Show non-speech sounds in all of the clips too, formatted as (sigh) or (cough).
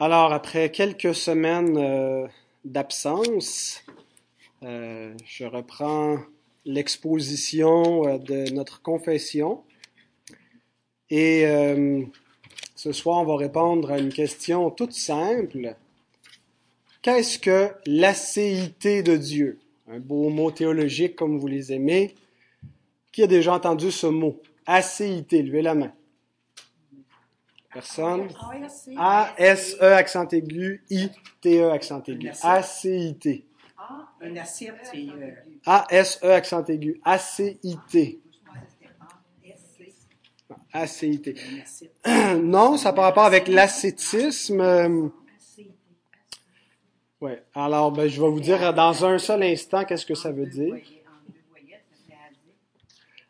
Alors, après quelques semaines euh, d'absence, euh, je reprends l'exposition euh, de notre confession. Et ce soir, on va répondre à une question toute simple. Qu'est-ce que l'acéité de Dieu? Un beau mot théologique comme vous les aimez. Qui a déjà entendu ce mot? Acéité, levez la main. Personne? A-S-E accent aigu, I-T-E accent aigu. A-C-I-T. A-S-E accent aigu. A-C-I-T. (clears throat) Acéité. Non, ça n'a pas rapport avec l'acétisme. Ouais. Alors, ben, je vais vous dire dans un seul instant qu'est-ce que ça veut dire.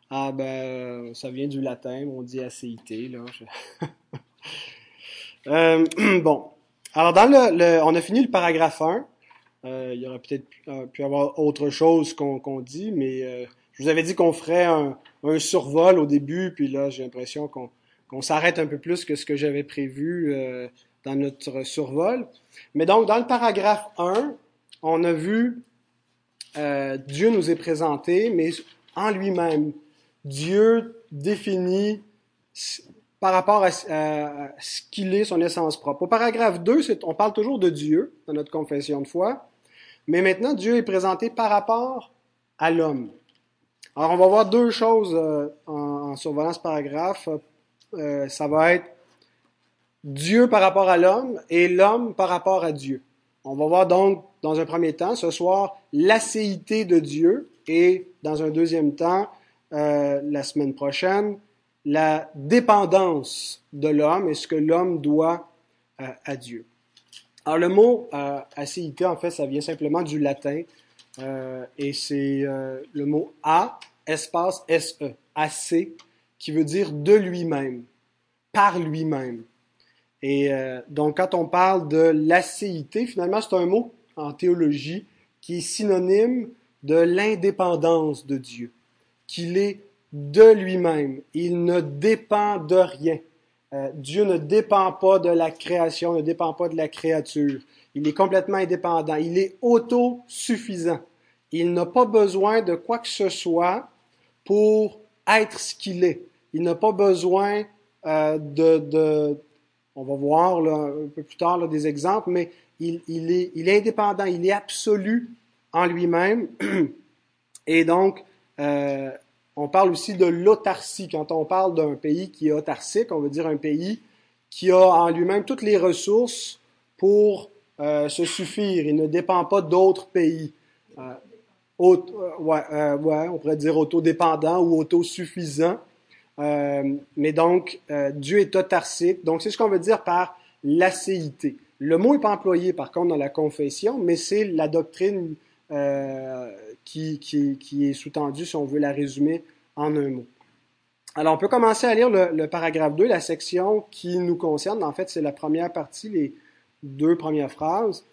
Ah ben, ça vient du latin, on dit acéité, là. (laughs) Euh, (clears throat) bon. Alors, dans le, on a fini le paragraphe 1. Euh, il y aurait peut-être euh, pu avoir autre chose qu'on dit, mais je vous avais dit qu'on ferait un, survol au début, puis là, j'ai l'impression qu'on s'arrête un peu plus que ce que j'avais prévu dans notre survol. Mais donc, dans le paragraphe 1, on a vu Dieu nous est présenté, mais en lui-même. Dieu définit par rapport à, ce qu'il est, son essence propre. Au paragraphe 2, on parle toujours de Dieu dans notre confession de foi, mais maintenant Dieu est présenté par rapport à l'homme. Alors on va voir deux choses euh, en, survolant ce paragraphe. Euh, ça va être Dieu par rapport à l'homme et l'homme par rapport à Dieu. On va voir donc dans un premier temps ce soir l'acéité de Dieu et dans un deuxième temps, euh, la semaine prochaine, la dépendance de l'homme et ce que l'homme doit euh, à Dieu. Alors le mot euh, en fait, ça vient simplement du latin euh, et c'est euh, le mot a, espace S-E, assez, qui veut dire de lui-même, par lui-même. Et donc quand on parle de l'acéité, finalement c'est un mot en théologie qui est synonyme de l'indépendance de Dieu, qu'il est de lui-même. Il ne dépend de rien. Euh, Dieu ne dépend pas de la création, ne dépend pas de la créature. Il est complètement indépendant. Il est autosuffisant. Il n'a pas besoin de quoi que ce soit pour être ce qu'il est. Il n'a pas besoin euh, de, de, on va voir là, un peu plus tard là, des exemples, mais il, il, est, il est indépendant, il est absolu en lui-même. (clears throat) Et donc, euh, on parle aussi de l'autarcie. Quand on parle d'un pays qui est autarcique, on veut dire un pays qui a en lui-même toutes les ressources pour euh, se suffire. Il ne dépend pas d'autres pays. Euh, euh, ouais, on pourrait dire autodépendant ou autosuffisant. mais donc, Dieu est autarcique. Donc, c'est ce qu'on veut dire par l'acéité. Le mot n'est pas employé, par contre, dans la confession, mais c'est la doctrine qui, est sous-tendu, si on veut la résumer en un mot. Alors, on peut commencer à lire le, paragraphe 2, la section qui nous concerne. En fait, c'est la première partie, les deux premières phrases.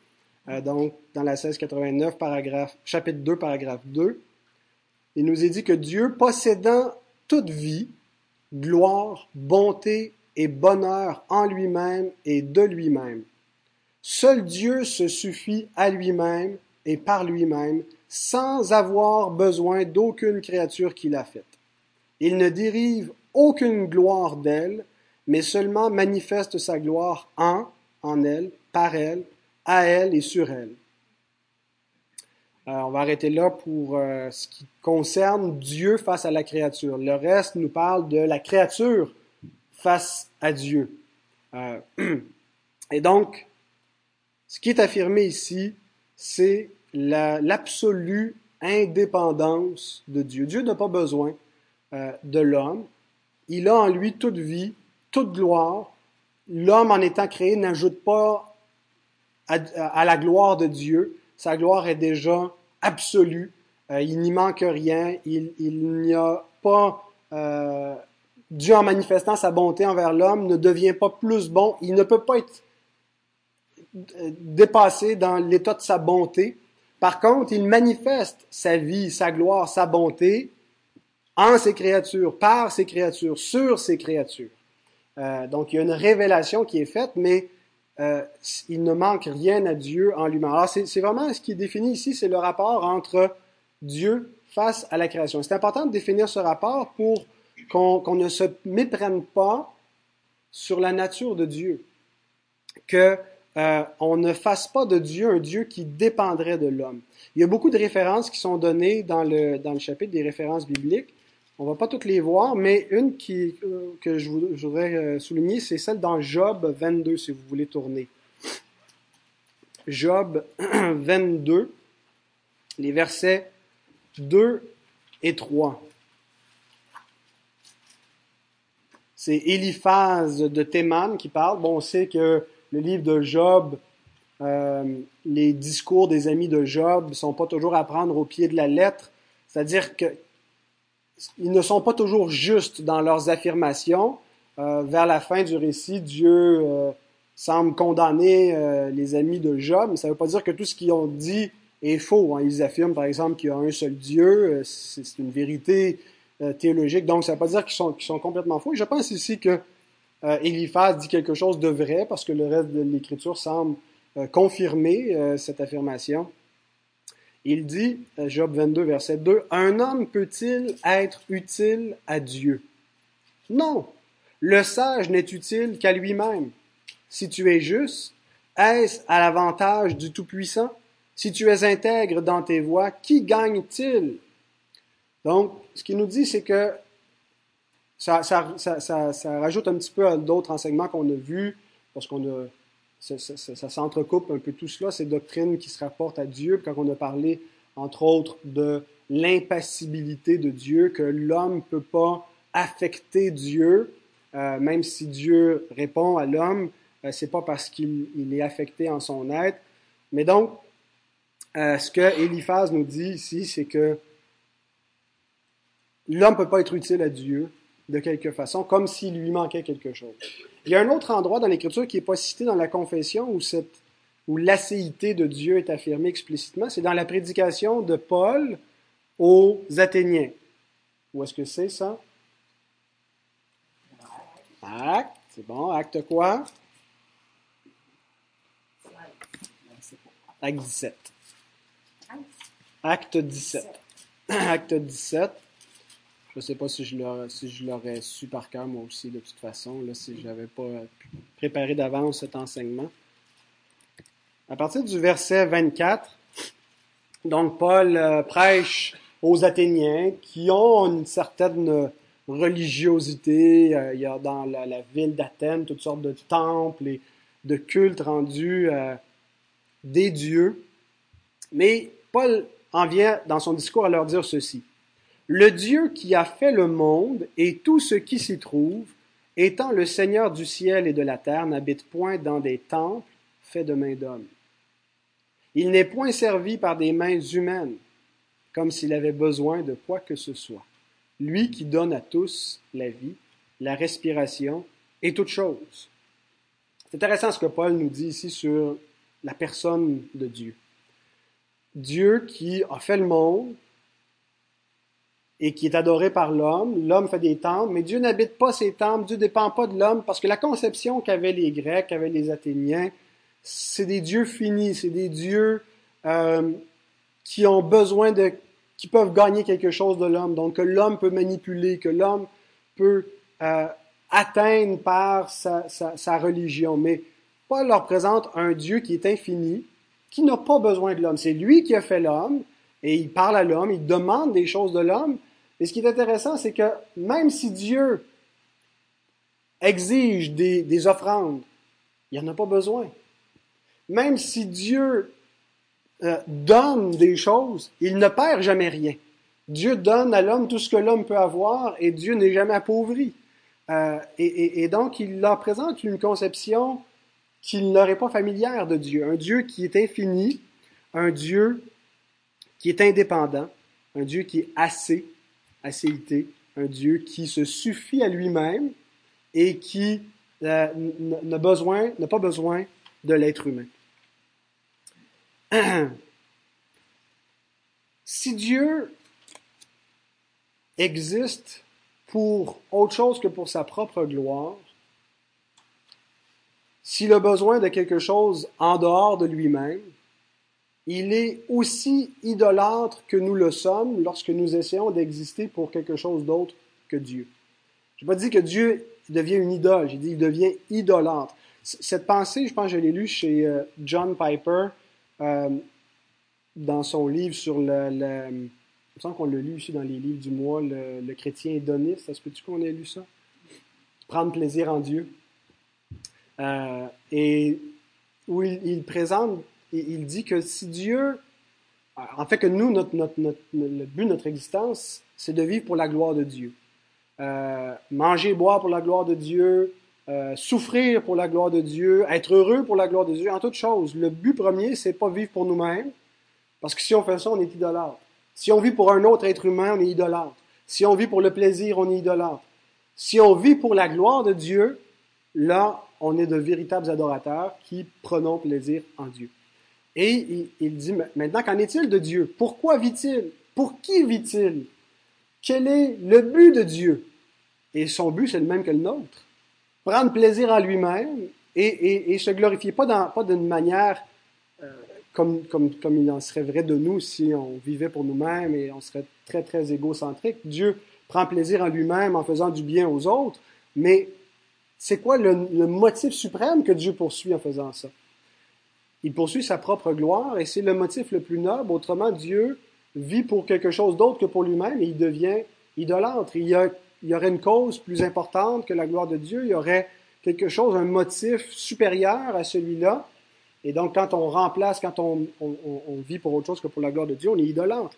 Euh, donc, dans la 1689, paragraphe, chapitre 2, paragraphe 2. Il nous est dit que Dieu, possédant toute vie, gloire, bonté et bonheur en lui-même et de lui-même, seul Dieu se suffit à lui-même et par lui-même, sans avoir besoin d'aucune créature qu'il a faite. Il ne dérive aucune gloire d'elle, mais seulement manifeste sa gloire en, en elle, par elle, à elle et sur elle. Alors, on va arrêter là pour euh, ce qui concerne Dieu face à la créature. Le reste nous parle de la créature face à Dieu. Euh, (clears throat) et donc, ce qui est affirmé ici, c'est l'absolue indépendance de Dieu. Dieu n'a pas besoin euh, de l'homme. Il a en lui toute vie, toute gloire. L'homme, en étant créé, n'ajoute pas à, la gloire de Dieu. Sa gloire est déjà absolue. Euh, il n'y manque rien. Il, n'y a pas... Euh, Dieu, en manifestant sa bonté envers l'homme, ne devient pas plus bon. Il ne peut pas être dépassé dans l'état de sa bonté. Par contre, il manifeste sa vie, sa gloire, sa bonté en ses créatures, par ses créatures, sur ses créatures. Euh, donc, il y a une révélation qui est faite, mais euh, il ne manque rien à Dieu en lui-même. Alors, c'est vraiment ce qui est défini ici, c'est le rapport entre Dieu face à la création. C'est important de définir ce rapport pour qu'on ne se méprenne pas sur la nature de Dieu, que euh, on ne fasse pas de Dieu un Dieu qui dépendrait de l'homme. Il y a beaucoup de références qui sont données dans le, chapitre des références bibliques. On va pas toutes les voir, mais une euh, que je, voudrais euh, souligner, c'est celle dans Job 22, si vous voulez tourner. Job (clears throat) 22, les versets 2 et 3. C'est Eliphaz de Théman qui parle. Bon, on sait que le livre de Job, euh, les discours des amis de Job ne sont pas toujours à prendre au pied de la lettre. C'est-à-dire qu'ils ne sont pas toujours justes dans leurs affirmations. Euh, vers la fin du récit, Dieu euh, semble condamner les amis de Job, mais ça ne veut pas dire que tout ce qu'ils ont dit est faux. Hein. Ils affirment, par exemple, qu'il y a un seul Dieu. C'est une vérité théologique. Donc, ça ne veut pas dire qu'ils sont, sont, complètement faux. je pense ici que euh, Eliphaz dit quelque chose de vrai parce que le reste de l'Écriture semble euh, confirmer euh, cette affirmation. Il dit, Job 22, verset 2, Un homme peut-il être utile à Dieu? Non, le sage n'est utile qu'à lui-même. Si tu es juste, est-ce à l'avantage du Tout-Puissant? Si tu es intègre dans tes voies, qui gagne-t-il? Donc, ce qu'il nous dit, c'est que ça, ça, ça, ça, rajoute un petit peu à d'autres enseignements qu'on a vus, parce qu'on a, ça, s'entrecoupe un peu tout cela, ces doctrines qui se rapportent à Dieu, quand on a parlé, entre autres, de l'impassibilité de Dieu, que l'homme ne peut pas affecter Dieu, euh, même si Dieu répond à l'homme, euh, c'est pas parce qu'il il est affecté en son être. Mais donc, euh, ce que Eliphaz nous dit ici, c'est que l'homme ne peut pas être utile à Dieu, de quelque façon, comme s'il lui manquait quelque chose. Il y a un autre endroit dans l'Écriture qui n'est pas cité dans la confession où, où l'acéité de Dieu est affirmée explicitement. C'est dans la prédication de Paul aux Athéniens. Où est-ce que c'est ça? Acte, c'est bon. Acte quoi? Acte 17. Acte 17. (clears throat) Acte 17. Je ne sais pas si je l'aurais su par cœur moi aussi de toute façon, là, si je n'avais pas préparé d'avance cet enseignement. À partir du verset 24, donc Paul euh, prêche aux Athéniens qui ont une certaine religiosité. Euh, il y a dans la, ville d'Athènes toutes sortes de temples et de cultes rendus à des dieux. Mais Paul en vient dans son discours à leur dire ceci. Le Dieu qui a fait le monde et tout ce qui s'y trouve, étant le Seigneur du ciel et de la terre, n'habite point dans des temples faits de mains d'hommes. Il n'est point servi par des mains humaines, comme s'il avait besoin de quoi que ce soit. Lui qui donne à tous la vie, la respiration et toutes choses. C'est intéressant ce que Paul nous dit ici sur la personne de Dieu. Dieu qui a fait le monde, et qui est adoré par l'homme. L'homme fait des temples, mais Dieu n'habite pas ces temples, Dieu ne dépend pas de l'homme, parce que la conception qu'avaient les Grecs, qu'avaient les Athéniens, c'est des dieux finis, c'est des dieux euh, qui ont besoin de, qui peuvent gagner quelque chose de l'homme, donc que l'homme peut manipuler, que l'homme peut euh, atteindre par sa, sa, sa religion. Mais Paul leur présente un Dieu qui est infini, qui n'a pas besoin de l'homme. C'est lui qui a fait l'homme, et il parle à l'homme, il demande des choses de l'homme, et ce qui est intéressant, c'est que même si Dieu exige des, offrandes, il n'y en a pas besoin. Même si Dieu euh, donne des choses, il ne perd jamais rien. Dieu donne à l'homme tout ce que l'homme peut avoir et Dieu n'est jamais appauvri. Euh, et, et, donc, il leur présente une conception qu'il n'aurait pas familière de Dieu. Un Dieu qui est infini, un Dieu qui est indépendant, un Dieu qui est assez, un Dieu qui se suffit à lui-même et qui euh, n'a n'a pas besoin de l'être humain. (clears throat) si Dieu existe pour autre chose que pour sa propre gloire, s'il a besoin de quelque chose en dehors de lui-même, il est aussi idolâtre que nous le sommes lorsque nous essayons d'exister pour quelque chose d'autre que Dieu. Je n'ai pas dit que Dieu devient une idole, j'ai dit qu'il devient idolâtre. Cette pensée, je pense que je l'ai lue chez euh, John Piper euh, dans son livre sur le... le il qu'on l'a lu ici dans les livres du mois, le, chrétien hédoniste. Est-ce que tu qu'on ait lu ça? Prendre plaisir en Dieu. Euh, et où il, présente, il dit que si Dieu, en fait que nous, notre, notre, le but de notre existence, c'est de vivre pour la gloire de Dieu. Euh, manger, boire pour la gloire de Dieu, euh, souffrir pour la gloire de Dieu, être heureux pour la gloire de Dieu, en toute chose. Le but premier, c'est pas vivre pour nous-mêmes, parce que si on fait ça, on est idolâtre. Si on vit pour un autre être humain, on est idolâtre. Si on vit pour le plaisir, on est idolâtre. Si on vit pour la gloire de Dieu, là, on est de véritables adorateurs qui prenons plaisir en Dieu. Et il, dit maintenant, qu'en est-il de Dieu? Pourquoi vit-il? Pour qui vit-il? Quel est le but de Dieu? Et son but, c'est le même que le nôtre. Prendre plaisir en lui-même et, et, se glorifier, pas, d'une manière euh, comme il en serait vrai de nous si on vivait pour nous-mêmes et on serait très, très égocentrique. Dieu prend plaisir en lui-même en faisant du bien aux autres, mais c'est quoi le, motif suprême que Dieu poursuit en faisant ça? Il poursuit sa propre gloire et c'est le motif le plus noble. Autrement, Dieu vit pour quelque chose d'autre que pour lui-même et il devient idolâtre. Il y, aurait une cause plus importante que la gloire de Dieu. Il y aurait quelque chose, un motif supérieur à celui-là. Et donc, quand on remplace, quand on, vit pour autre chose que pour la gloire de Dieu, on est idolâtre.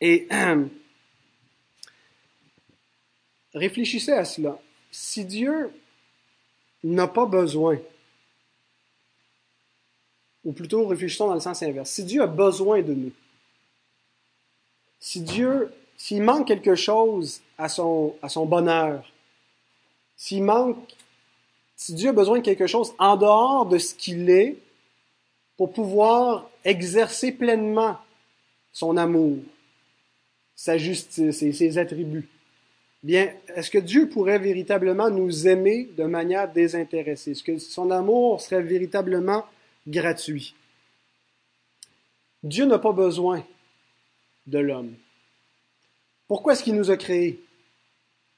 Et (clears throat) réfléchissez à cela si Dieu n'a pas besoin, ou plutôt réfléchissons dans le sens inverse, si Dieu a besoin de nous, si Dieu, s'il manque quelque chose à son, bonheur, s'il manque, si Dieu a besoin de quelque chose en dehors de ce qu'il est pour pouvoir exercer pleinement son amour, sa justice et ses attributs, bien, est-ce que Dieu pourrait véritablement nous aimer de manière désintéressée? Est-ce que son amour serait véritablement gratuit? Dieu n'a pas besoin de l'homme. Pourquoi est-ce qu'il nous a créés?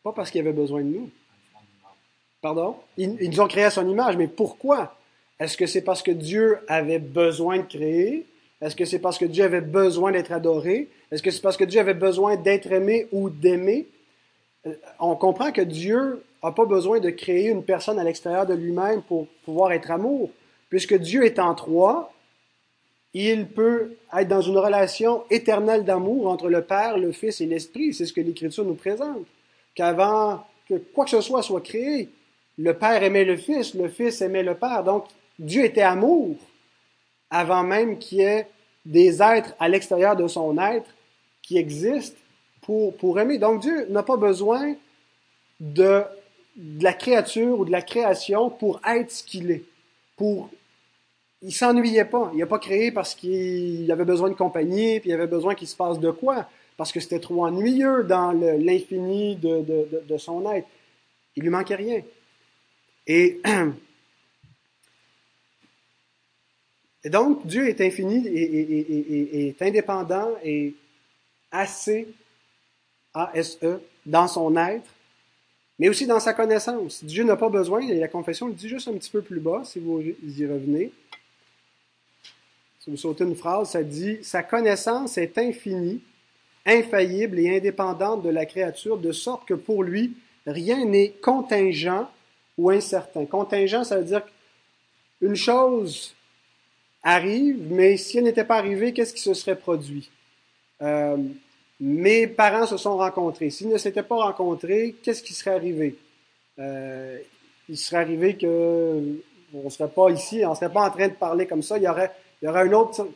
Pas parce qu'il avait besoin de nous. Pardon? Il, nous a créés à son image, mais pourquoi? Est-ce que c'est parce que Dieu avait besoin de créer? Est-ce que c'est parce que Dieu avait besoin d'être adoré? Est-ce que c'est parce que Dieu avait besoin d'être aimé ou d'aimer? Euh, on comprend que Dieu n'a pas besoin de créer une personne à l'extérieur de lui-même pour pouvoir être amour. Puisque Dieu est en trois, il peut être dans une relation éternelle d'amour entre le Père, le Fils et l'Esprit. C'est ce que l'Écriture nous présente. Qu'avant que quoi que ce soit soit créé, le Père aimait le Fils, le Fils aimait le Père. Donc, Dieu était amour avant même qu'il y ait des êtres à l'extérieur de son être qui existent pour, aimer. Donc Dieu n'a pas besoin de, la créature ou de la création pour être ce qu'il est. Pour, il s'ennuyait pas. Il n'a pas créé parce qu'il avait besoin de compagnie, puis il avait besoin qu'il se passe de quoi, parce que c'était trop ennuyeux dans l'infini de, son être. Il lui manquait rien. Et, (clears throat) donc, Dieu est infini et, est indépendant et assez a-S-E, dans son être, mais aussi dans sa connaissance. Dieu n'a pas besoin, et la confession le dit juste un petit peu plus bas, si vous y revenez. Si vous sautez une phrase, ça dit Sa connaissance est infinie, infaillible et indépendante de la créature, de sorte que pour lui, rien n'est contingent ou incertain. Contingent, ça veut dire qu'une chose arrive, mais si elle n'était pas arrivée, qu'est-ce qui se serait produit? Euh, mes parents se sont rencontrés. S'ils ne s'étaient pas rencontrés, qu'est-ce qui serait arrivé? Euh, il serait arrivé que on ne serait pas ici, on ne serait pas en train de parler comme ça. Il y aurait, il y aurait un autre.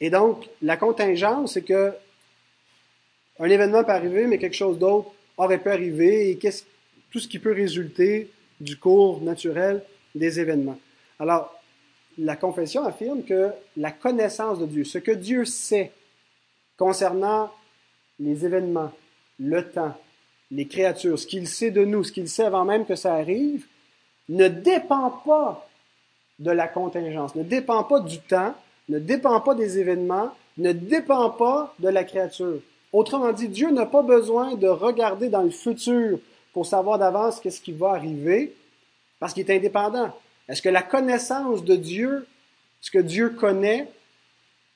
Et donc, la contingence, c'est que un événement peut arriver, mais quelque chose d'autre aurait pu arriver, et qu'est-ce, tout ce qui peut résulter du cours naturel des événements. Alors, la confession affirme que la connaissance de Dieu, ce que Dieu sait concernant les événements, le temps, les créatures, ce qu'il sait de nous, ce qu'il sait avant même que ça arrive, ne dépend pas de la contingence, ne dépend pas du temps, ne dépend pas des événements, ne dépend pas de la créature. Autrement dit, Dieu n'a pas besoin de regarder dans le futur pour savoir d'avance qu'est-ce qui va arriver, parce qu'il est indépendant. Est-ce que la connaissance de Dieu, ce que Dieu connaît,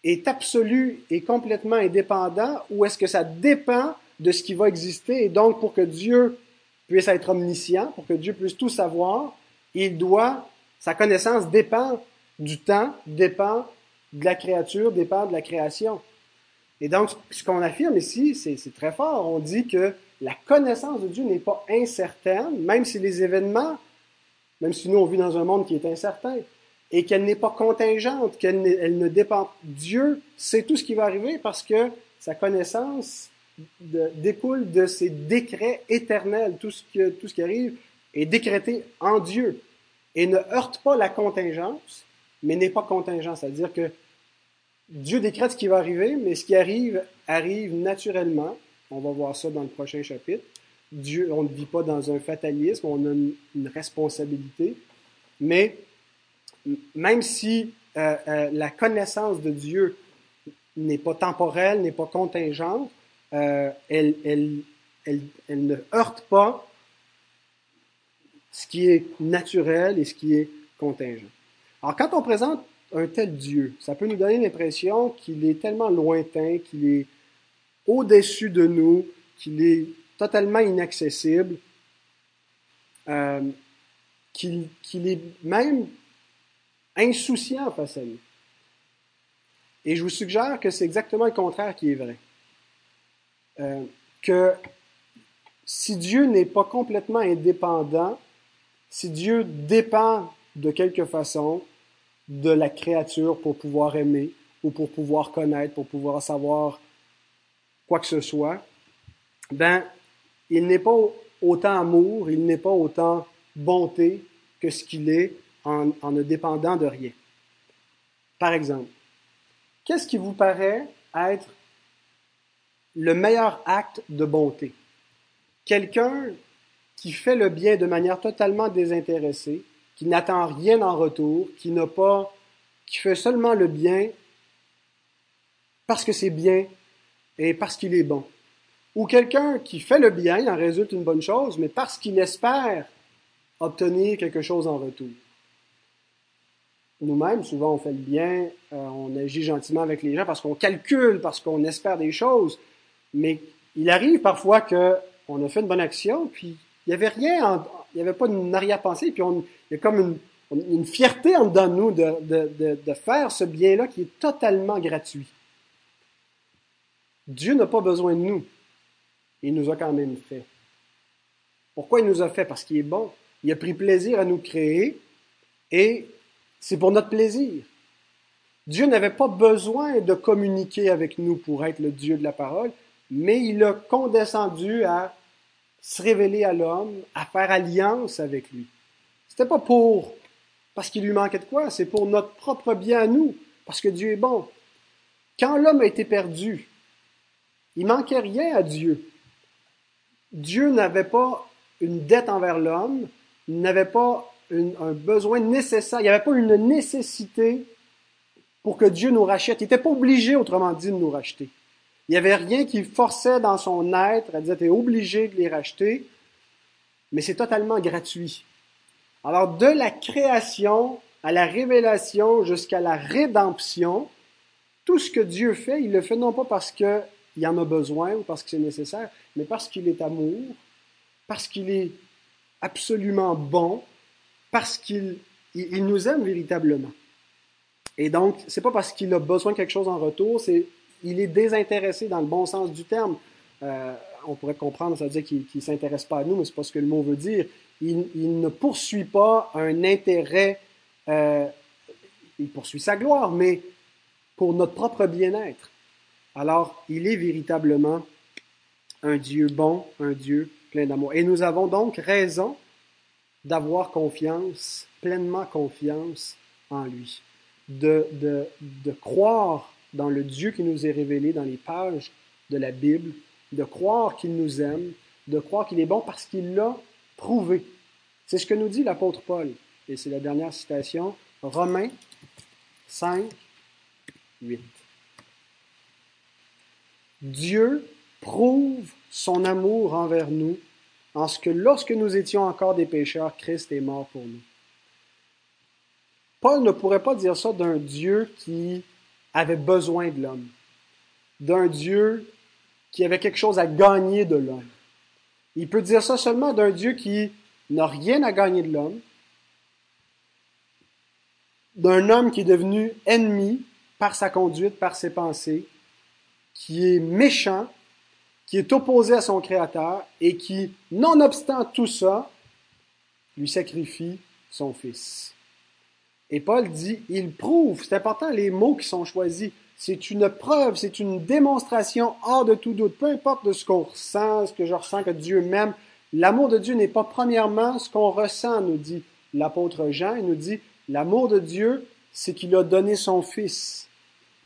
est absolue et complètement indépendant, ou est-ce que ça dépend de ce qui va exister, et donc pour que Dieu puisse être omniscient, pour que Dieu puisse tout savoir, il doit, sa connaissance dépend du temps, dépend de la créature, dépend de la création. Et donc, ce qu'on affirme ici, c'est très fort. On dit que la connaissance de Dieu n'est pas incertaine, même si les événements, même si nous on vit dans un monde qui est incertain, et qu'elle n'est pas contingente, qu'elle ne dépend. Dieu sait tout ce qui va arriver parce que sa connaissance découle de ses décrets éternels. Tout ce, tout ce qui arrive est décrété en Dieu et ne heurte pas la contingence, mais n'est pas contingent. C'est-à-dire que Dieu décrète ce qui va arriver, mais ce qui arrive arrive naturellement. On va voir ça dans le prochain chapitre. Dieu, on ne vit pas dans un fatalisme, on a une, responsabilité. Mais même si euh, euh, la connaissance de Dieu n'est pas temporelle, n'est pas contingente, euh, elle, elle, elle, elle, ne heurte pas ce qui est naturel et ce qui est contingent. Alors, quand on présente un tel Dieu. Ça peut nous donner l'impression qu'il est tellement lointain, qu'il est au-dessus de nous, qu'il est totalement inaccessible, euh, qu'il est même insouciant face à nous. Et je vous suggère que c'est exactement le contraire qui est vrai. Euh, que si Dieu n'est pas complètement indépendant, si Dieu dépend de quelque façon, de la créature pour pouvoir aimer ou pour pouvoir connaître, pour pouvoir savoir quoi que ce soit, ben, il n'est pas autant amour, il n'est pas autant bonté que ce qu'il est en, en ne dépendant de rien. Par exemple, qu'est-ce qui vous paraît être le meilleur acte de bonté? Quelqu'un qui fait le bien de manière totalement désintéressée, qui n'attend rien en retour, qui n'a pas, qui fait seulement le bien parce que c'est bien et parce qu'il est bon. Ou quelqu'un qui fait le bien, il en résulte une bonne chose, mais parce qu'il espère obtenir quelque chose en retour. Nous-mêmes, souvent, on fait le bien, euh, on agit gentiment avec les gens parce qu'on calcule, parce qu'on espère des choses, mais il arrive parfois qu'on a fait une bonne action, puis il n'y avait rien, il n'y avait pas une arrière-pensée, puis il y a comme une, fierté en dedans de nous de, faire ce bien-là qui est totalement gratuit. Dieu n'a pas besoin de nous. Il nous a quand même fait. Pourquoi il nous a fait? Parce qu'il est bon. Il a pris plaisir à nous créer et c'est pour notre plaisir. Dieu n'avait pas besoin de communiquer avec nous pour être le Dieu de la parole, mais il a condescendu à se révéler à l'homme, à faire alliance avec lui. C'était pas pour parce qu'il lui manquait de quoi, c'est pour notre propre bien à nous, parce que Dieu est bon. Quand l'homme a été perdu, il manquait rien à Dieu. Dieu n'avait pas une dette envers l'homme, il n'avait pas un besoin nécessaire, il n'y avait pas une nécessité pour que Dieu nous rachète. Il n'était pas obligé, autrement dit, de nous racheter. Il n'y avait rien qui forçait dans son être à dire, tu es obligé de les racheter, mais c'est totalement gratuit. Alors, de la création à la révélation jusqu'à la rédemption, tout ce que Dieu fait, il le fait non pas parce qu'il en a besoin ou parce que c'est nécessaire, mais parce qu'il est amour, parce qu'il est absolument bon, parce qu'il il, nous aime véritablement. Et donc, c'est pas parce qu'il a besoin de quelque chose en retour, c'est il est désintéressé dans le bon sens du terme. Euh, on pourrait comprendre, ça veut dire qu'il ne s'intéresse pas à nous, mais c'est pas ce que le mot veut dire il, ne poursuit pas un intérêt, euh, il poursuit sa gloire, mais pour notre propre bien-être. Alors, il est véritablement un Dieu bon, un Dieu plein d'amour. Et nous avons donc raison d'avoir confiance, pleinement confiance en lui, de, de, de croire dans le Dieu qui nous est révélé dans les pages de la Bible, de croire qu'il nous aime, de croire qu'il est bon parce qu'il l'a prouvé. C'est ce que nous dit l'apôtre Paul. Et c'est la dernière citation, Romains 5, 8. Dieu prouve son amour envers nous en ce que lorsque nous étions encore des pécheurs, Christ est mort pour nous. Paul ne pourrait pas dire ça d'un Dieu qui avait besoin de l'homme, d'un Dieu qui avait quelque chose à gagner de l'homme. Il peut dire ça seulement d'un Dieu qui n'a rien à gagner de l'homme, d'un homme qui est devenu ennemi par sa conduite, par ses pensées, qui est méchant, qui est opposé à son Créateur et qui, nonobstant tout ça, lui sacrifie son Fils. Et Paul dit, il prouve, c'est important les mots qui sont choisis, c'est une preuve, c'est une démonstration hors de tout doute, peu importe de ce qu'on ressent, ce que je ressens que Dieu m'aime, l'amour de Dieu n'est pas premièrement ce qu'on ressent, nous dit l'apôtre Jean, il nous dit, l'amour de Dieu, c'est qu'il a donné son Fils.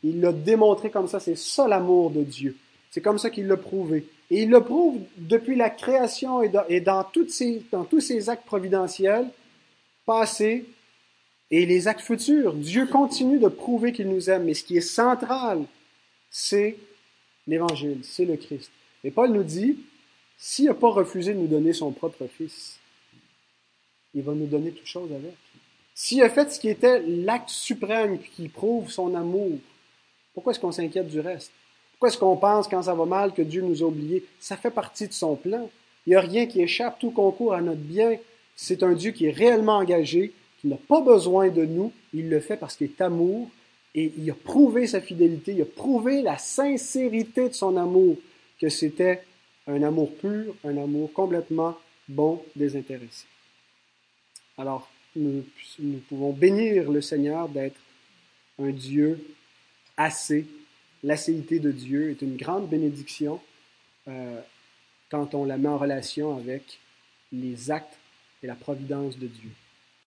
Il l'a démontré comme ça, c'est ça l'amour de Dieu. C'est comme ça qu'il l'a prouvé. Et il le prouve depuis la création et dans, tous ses actes providentiels passés et les actes futurs. Dieu continue de prouver qu'il nous aime. Mais ce qui est central, c'est l'Évangile, c'est le Christ. Et Paul nous dit, s'il n'a pas refusé de nous donner son propre Fils, il va nous donner toute chose avec. S'il a fait ce qui était l'acte suprême qui prouve son amour, pourquoi est-ce qu'on s'inquiète du reste? Pourquoi est-ce qu'on pense quand ça va mal que Dieu nous a oubliés? Ça fait partie de son plan. Il n'y a rien qui échappe, tout concourt à notre bien. C'est un Dieu qui est réellement engagé, qui n'a pas besoin de nous. Il le fait parce qu'il est amour et il a prouvé sa fidélité, il a prouvé la sincérité de son amour, que c'était un amour pur, un amour complètement bon, désintéressé. Alors, nous, nous pouvons bénir le Seigneur d'être un Dieu assez l'acéité de Dieu est une grande bénédiction euh, quand on la met en relation avec les actes et la providence de Dieu.